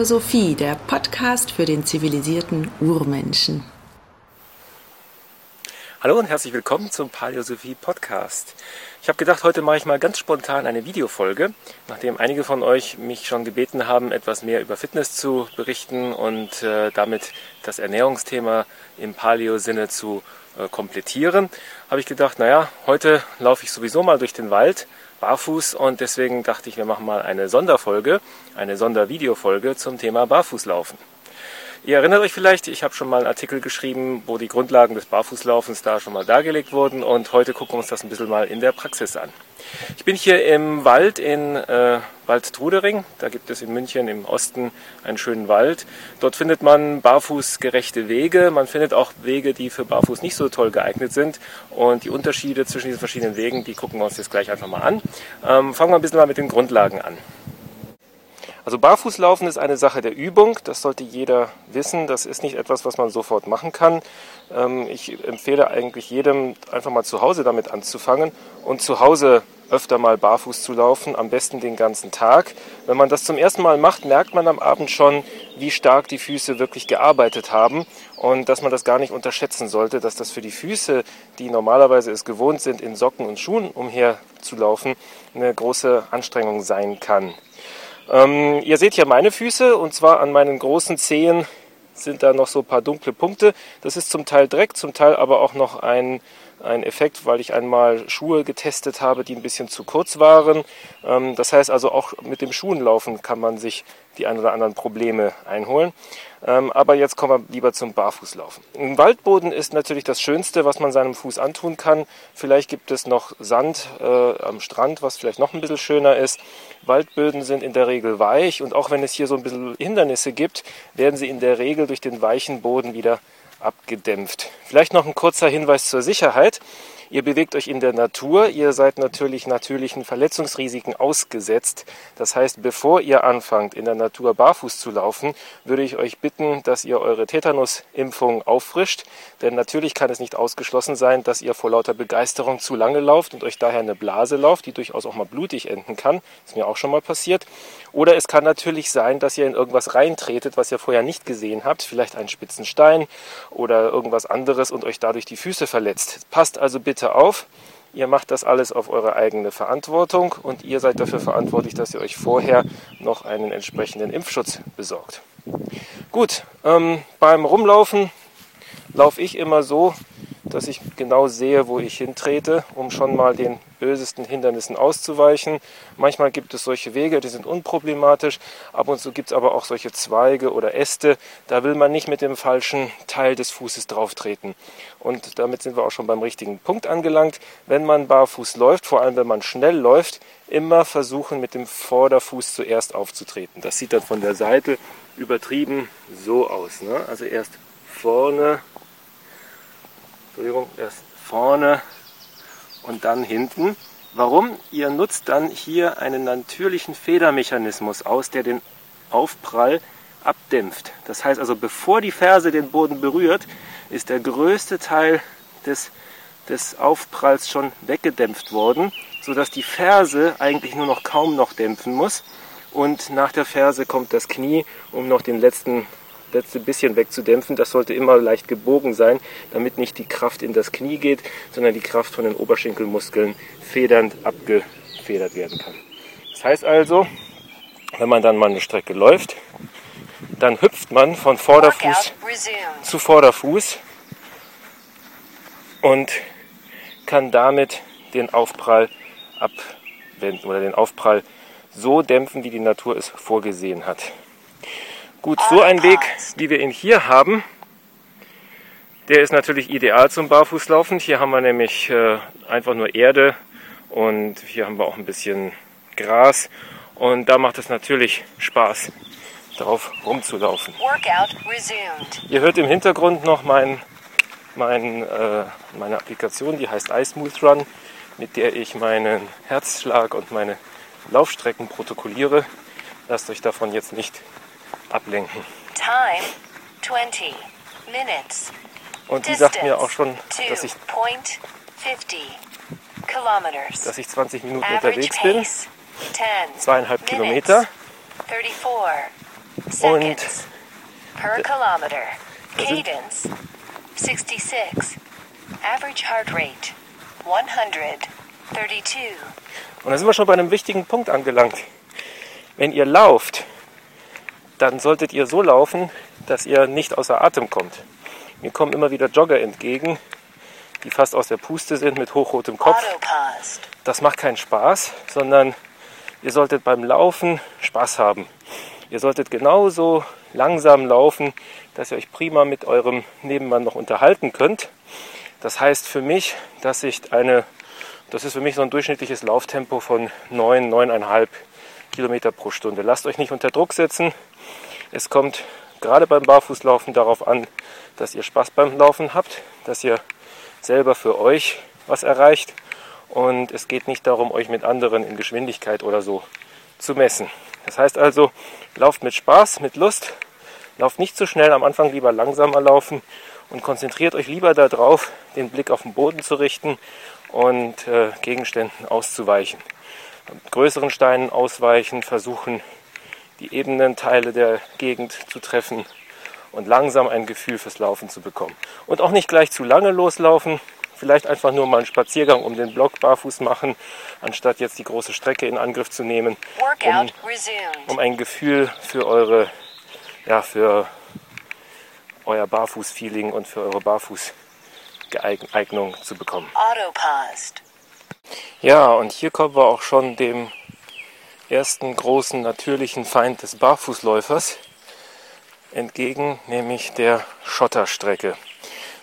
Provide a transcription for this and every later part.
Paläosophie, der Podcast für den zivilisierten Urmenschen. Hallo und herzlich willkommen zum Paläosophie Podcast. Ich habe gedacht, heute mache ich mal ganz spontan eine Videofolge, nachdem einige von euch mich schon gebeten haben, etwas mehr über Fitness zu berichten und äh, damit das Ernährungsthema im Paleo-Sinne zu äh, komplettieren, habe ich gedacht, naja, heute laufe ich sowieso mal durch den Wald barfuß und deswegen dachte ich, wir machen mal eine Sonderfolge, eine Sondervideofolge zum Thema Barfußlaufen. Ihr erinnert euch vielleicht, ich habe schon mal einen Artikel geschrieben, wo die Grundlagen des Barfußlaufens da schon mal dargelegt wurden und heute gucken wir uns das ein bisschen mal in der Praxis an. Ich bin hier im Wald in äh, Wald Trudering. Da gibt es in München im Osten einen schönen Wald. Dort findet man barfußgerechte Wege. Man findet auch Wege, die für Barfuß nicht so toll geeignet sind. Und die Unterschiede zwischen diesen verschiedenen Wegen, die gucken wir uns jetzt gleich einfach mal an. Ähm, fangen wir ein bisschen mal mit den Grundlagen an. Also Barfußlaufen ist eine Sache der Übung, das sollte jeder wissen. Das ist nicht etwas, was man sofort machen kann. Ähm, ich empfehle eigentlich jedem, einfach mal zu Hause damit anzufangen und zu Hause öfter mal barfuß zu laufen, am besten den ganzen Tag. Wenn man das zum ersten Mal macht, merkt man am Abend schon, wie stark die Füße wirklich gearbeitet haben und dass man das gar nicht unterschätzen sollte, dass das für die Füße, die normalerweise es gewohnt sind, in Socken und Schuhen umherzulaufen, eine große Anstrengung sein kann. Ähm, ihr seht hier meine Füße und zwar an meinen großen Zehen sind da noch so ein paar dunkle Punkte. Das ist zum Teil Dreck, zum Teil aber auch noch ein, ein Effekt, weil ich einmal Schuhe getestet habe, die ein bisschen zu kurz waren. Ähm, das heißt also auch mit dem Schuhenlaufen kann man sich die ein oder anderen Probleme einholen. Ähm, aber jetzt kommen wir lieber zum Barfußlaufen. Ein Waldboden ist natürlich das Schönste, was man seinem Fuß antun kann. Vielleicht gibt es noch Sand äh, am Strand, was vielleicht noch ein bisschen schöner ist. Waldböden sind in der Regel weich und auch wenn es hier so ein bisschen Hindernisse gibt, werden sie in der Regel durch den weichen Boden wieder abgedämpft. Vielleicht noch ein kurzer Hinweis zur Sicherheit. Ihr bewegt euch in der Natur, ihr seid natürlich natürlichen Verletzungsrisiken ausgesetzt. Das heißt, bevor ihr anfangt, in der Natur barfuß zu laufen, würde ich euch bitten, dass ihr eure Tetanusimpfung auffrischt. Denn natürlich kann es nicht ausgeschlossen sein, dass ihr vor lauter Begeisterung zu lange lauft und euch daher eine Blase lauft, die durchaus auch mal blutig enden kann. Das ist mir auch schon mal passiert. Oder es kann natürlich sein, dass ihr in irgendwas reintretet, was ihr vorher nicht gesehen habt, vielleicht einen spitzen Stein oder irgendwas anderes und euch dadurch die Füße verletzt. Passt also bitte auf. Ihr macht das alles auf eure eigene Verantwortung und ihr seid dafür verantwortlich, dass ihr euch vorher noch einen entsprechenden Impfschutz besorgt. Gut, ähm, beim Rumlaufen laufe ich immer so, dass ich genau sehe, wo ich hintrete, um schon mal den bösesten Hindernissen auszuweichen. Manchmal gibt es solche Wege, die sind unproblematisch. Ab und zu gibt es aber auch solche Zweige oder Äste. Da will man nicht mit dem falschen Teil des Fußes drauf treten. Und damit sind wir auch schon beim richtigen Punkt angelangt. Wenn man barfuß läuft, vor allem wenn man schnell läuft, immer versuchen mit dem Vorderfuß zuerst aufzutreten. Das sieht dann von der Seite übertrieben so aus. Ne? Also erst vorne Entschuldigung, erst vorne und dann hinten. Warum? Ihr nutzt dann hier einen natürlichen Federmechanismus aus, der den Aufprall abdämpft. Das heißt also, bevor die Ferse den Boden berührt, ist der größte Teil des, des Aufpralls schon weggedämpft worden, sodass die Ferse eigentlich nur noch kaum noch dämpfen muss. Und nach der Ferse kommt das Knie, um noch den letzten letzte bisschen wegzudämpfen. Das sollte immer leicht gebogen sein, damit nicht die Kraft in das Knie geht, sondern die Kraft von den Oberschenkelmuskeln federnd abgefedert werden kann. Das heißt also, wenn man dann mal eine Strecke läuft, dann hüpft man von Vorderfuß zu Vorderfuß und kann damit den Aufprall abwenden oder den Aufprall so dämpfen, wie die Natur es vorgesehen hat. Gut, so ein Weg, wie wir ihn hier haben, der ist natürlich ideal zum Barfußlaufen. Hier haben wir nämlich äh, einfach nur Erde und hier haben wir auch ein bisschen Gras und da macht es natürlich Spaß, drauf rumzulaufen. Ihr hört im Hintergrund noch mein, mein, äh, meine Applikation, die heißt iSmooth Run, mit der ich meinen Herzschlag und meine Laufstrecken protokolliere. Lasst euch davon jetzt nicht ablenken. Time 20 minutes. Und die sagt mir auch schon, dass ich, dass ich 20 Minuten unterwegs bin. Zweieinhalb Kilometer. Seconds. Per kilometer. Cadence. 66. Average heart rate. 132. Und da sind wir schon bei einem wichtigen Punkt angelangt. Wenn ihr lauft, dann solltet ihr so laufen, dass ihr nicht außer Atem kommt. Mir kommen immer wieder Jogger entgegen, die fast aus der Puste sind mit hochrotem Kopf. Das macht keinen Spaß, sondern ihr solltet beim Laufen Spaß haben. Ihr solltet genauso langsam laufen, dass ihr euch prima mit eurem Nebenmann noch unterhalten könnt. Das heißt für mich, dass ich eine, das ist für mich so ein durchschnittliches Lauftempo von 9, 9,5 Kilometer pro Stunde. Lasst euch nicht unter Druck setzen. Es kommt gerade beim Barfußlaufen darauf an, dass ihr Spaß beim Laufen habt, dass ihr selber für euch was erreicht. Und es geht nicht darum, euch mit anderen in Geschwindigkeit oder so zu messen. Das heißt also, lauft mit Spaß, mit Lust, lauft nicht zu schnell, am Anfang lieber langsamer laufen und konzentriert euch lieber darauf, den Blick auf den Boden zu richten und äh, Gegenständen auszuweichen. Größeren Steinen ausweichen, versuchen die ebenen Teile der Gegend zu treffen und langsam ein Gefühl fürs Laufen zu bekommen. Und auch nicht gleich zu lange loslaufen, vielleicht einfach nur mal einen Spaziergang um den Block barfuß machen, anstatt jetzt die große Strecke in Angriff zu nehmen, um, um ein Gefühl für eure, ja, für euer Barfuß-Feeling und für eure Barfuß-Eignung zu bekommen. Autopaused. Ja, und hier kommen wir auch schon dem ersten großen natürlichen Feind des Barfußläufers entgegen, nämlich der Schotterstrecke.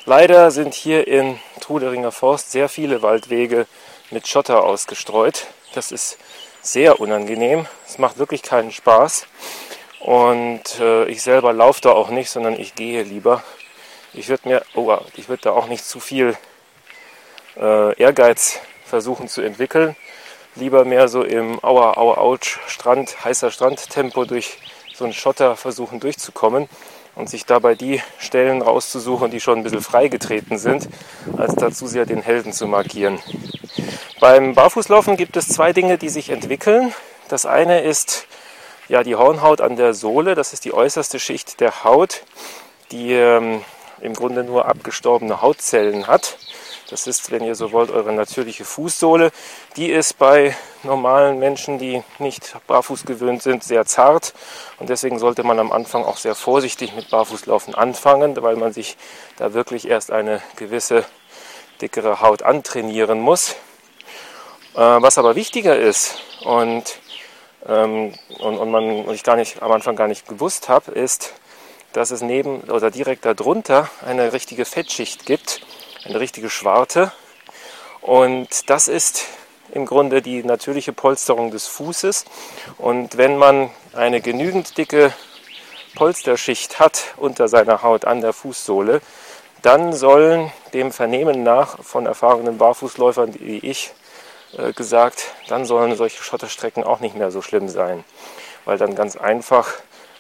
Leider sind hier in Truderinger Forst sehr viele Waldwege mit Schotter ausgestreut. Das ist sehr unangenehm. Es macht wirklich keinen Spaß. Und äh, ich selber laufe da auch nicht, sondern ich gehe lieber. Ich würde mir, oh, ich würde da auch nicht zu viel äh, Ehrgeiz versuchen zu entwickeln. Lieber mehr so im Aua, Aua, Autsch, Strand, heißer Strandtempo durch so einen Schotter versuchen durchzukommen und sich dabei die Stellen rauszusuchen, die schon ein bisschen freigetreten sind, als dazu sehr den Helden zu markieren. Beim Barfußlaufen gibt es zwei Dinge, die sich entwickeln. Das eine ist ja die Hornhaut an der Sohle, das ist die äußerste Schicht der Haut, die ähm, im Grunde nur abgestorbene Hautzellen hat. Das ist, wenn ihr so wollt, eure natürliche Fußsohle. Die ist bei normalen Menschen, die nicht barfuß gewöhnt sind, sehr zart. Und deswegen sollte man am Anfang auch sehr vorsichtig mit Barfußlaufen anfangen, weil man sich da wirklich erst eine gewisse dickere Haut antrainieren muss. Äh, was aber wichtiger ist und, ähm, und, und, man, und ich gar nicht, am Anfang gar nicht gewusst habe, ist, dass es neben oder direkt darunter eine richtige Fettschicht gibt eine richtige Schwarte. Und das ist im Grunde die natürliche Polsterung des Fußes. Und wenn man eine genügend dicke Polsterschicht hat unter seiner Haut an der Fußsohle, dann sollen dem Vernehmen nach von erfahrenen Barfußläufern wie ich äh, gesagt, dann sollen solche Schotterstrecken auch nicht mehr so schlimm sein, weil dann ganz einfach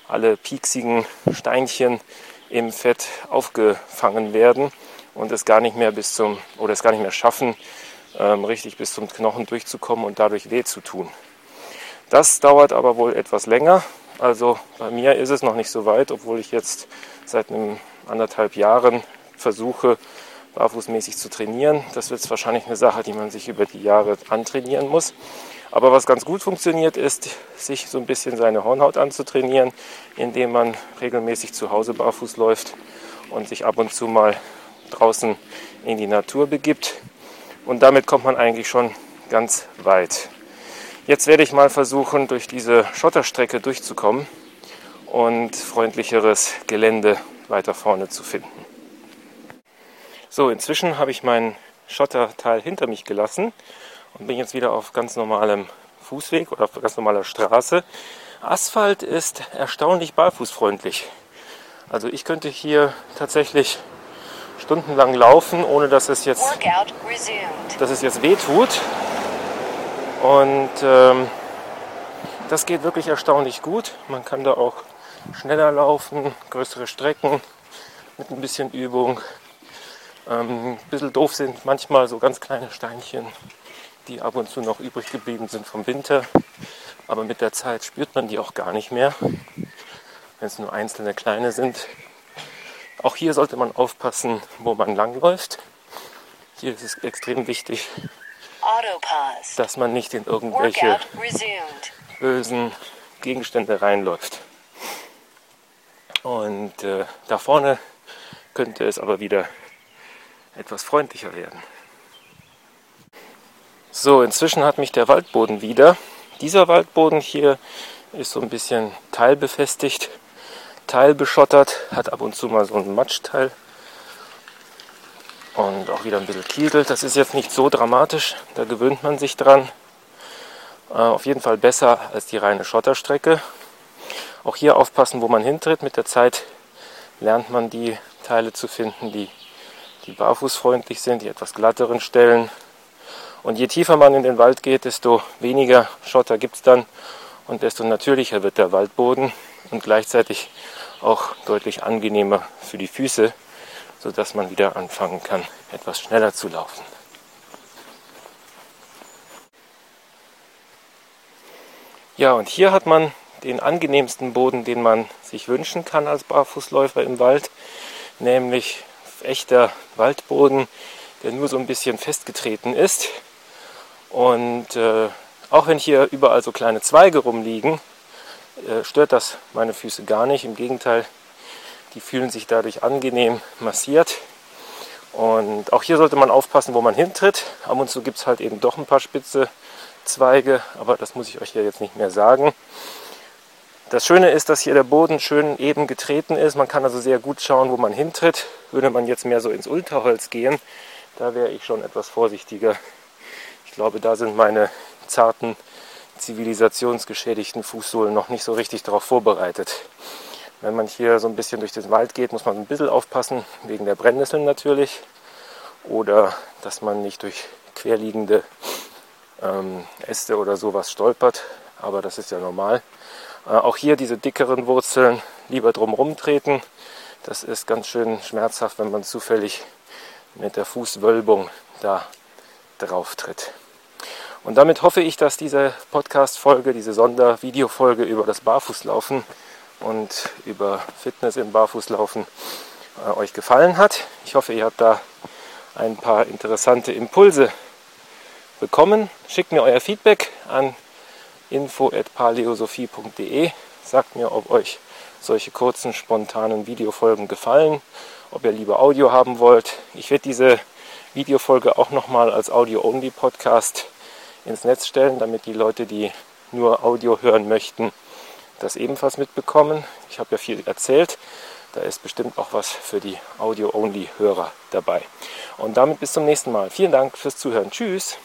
alle pieksigen Steinchen im Fett aufgefangen werden und es gar nicht mehr bis zum oder es gar nicht mehr schaffen, ähm, richtig bis zum Knochen durchzukommen und dadurch weh zu tun. Das dauert aber wohl etwas länger. Also bei mir ist es noch nicht so weit, obwohl ich jetzt seit einem anderthalb Jahren versuche, barfußmäßig zu trainieren. Das wird wahrscheinlich eine Sache, die man sich über die Jahre antrainieren muss. Aber was ganz gut funktioniert, ist, sich so ein bisschen seine Hornhaut anzutrainieren, indem man regelmäßig zu Hause barfuß läuft und sich ab und zu mal draußen in die Natur begibt. Und damit kommt man eigentlich schon ganz weit. Jetzt werde ich mal versuchen, durch diese Schotterstrecke durchzukommen und freundlicheres Gelände weiter vorne zu finden. So, inzwischen habe ich mein Schotterteil hinter mich gelassen und bin jetzt wieder auf ganz normalem Fußweg oder auf ganz normaler Straße. Asphalt ist erstaunlich barfußfreundlich. Also ich könnte hier tatsächlich stundenlang laufen, ohne dass es jetzt, dass es jetzt weh tut. Und ähm, das geht wirklich erstaunlich gut. Man kann da auch schneller laufen, größere Strecken mit ein bisschen Übung. Ähm, ein bisschen doof sind manchmal so ganz kleine Steinchen, die ab und zu noch übrig geblieben sind vom Winter. Aber mit der Zeit spürt man die auch gar nicht mehr. wenn es nur einzelne kleine sind. Auch hier sollte man aufpassen, wo man langläuft. Hier ist es extrem wichtig, dass man nicht in irgendwelche bösen Gegenstände reinläuft. Und äh, da vorne könnte es aber wieder etwas freundlicher werden. So, inzwischen hat mich der Waldboden wieder. Dieser Waldboden hier ist so ein bisschen teilbefestigt, teilbeschottert, hat ab und zu mal so einen Matschteil und auch wieder ein bisschen Kiesel. Das ist jetzt nicht so dramatisch, da gewöhnt man sich dran. Äh, auf jeden Fall besser als die reine Schotterstrecke. Auch hier aufpassen, wo man hintritt. Mit der Zeit lernt man die Teile zu finden, die, die barfußfreundlich sind, die etwas glatteren Stellen. Und je tiefer man in den Wald geht, desto weniger Schotter gibt es dann und desto natürlicher wird der Waldboden und gleichzeitig auch deutlich angenehmer für die Füße, sodass man wieder anfangen kann, etwas schneller zu laufen. Ja, und hier hat man den angenehmsten Boden, den man sich wünschen kann als Barfußläufer im Wald, nämlich echter Waldboden, der nur so ein bisschen festgetreten ist. Und äh, auch wenn hier überall so kleine Zweige rumliegen, äh, stört das meine Füße gar nicht. Im Gegenteil, die fühlen sich dadurch angenehm massiert. Und auch hier sollte man aufpassen, wo man hintritt. Ab und zu gibt es halt eben doch ein paar spitze Zweige, aber das muss ich euch ja jetzt nicht mehr sagen. Das Schöne ist, dass hier der Boden schön eben getreten ist. Man kann also sehr gut schauen, wo man hintritt. Würde man jetzt mehr so ins Unterholz gehen, da wäre ich schon etwas vorsichtiger. Ich glaube, da sind meine zarten, zivilisationsgeschädigten Fußsohlen noch nicht so richtig darauf vorbereitet. Wenn man hier so ein bisschen durch den Wald geht, muss man ein bisschen aufpassen, wegen der Brennnesseln natürlich. Oder dass man nicht durch querliegende ähm, Äste oder sowas stolpert. Aber das ist ja normal. Äh, auch hier diese dickeren Wurzeln lieber drum treten. Das ist ganz schön schmerzhaft, wenn man zufällig mit der Fußwölbung da drauf tritt. Und damit hoffe ich, dass diese Podcast-Folge, diese Sondervideofolge über das Barfußlaufen und über Fitness im Barfußlaufen äh, euch gefallen hat. Ich hoffe, ihr habt da ein paar interessante Impulse bekommen. Schickt mir euer Feedback an info.paleosophie.de. Sagt mir, ob euch solche kurzen, spontanen Videofolgen gefallen, ob ihr lieber Audio haben wollt. Ich werde diese Videofolge auch nochmal als Audio-Only-Podcast ins Netz stellen, damit die Leute, die nur Audio hören möchten, das ebenfalls mitbekommen. Ich habe ja viel erzählt. Da ist bestimmt auch was für die Audio-Only-Hörer dabei. Und damit bis zum nächsten Mal. Vielen Dank fürs Zuhören. Tschüss.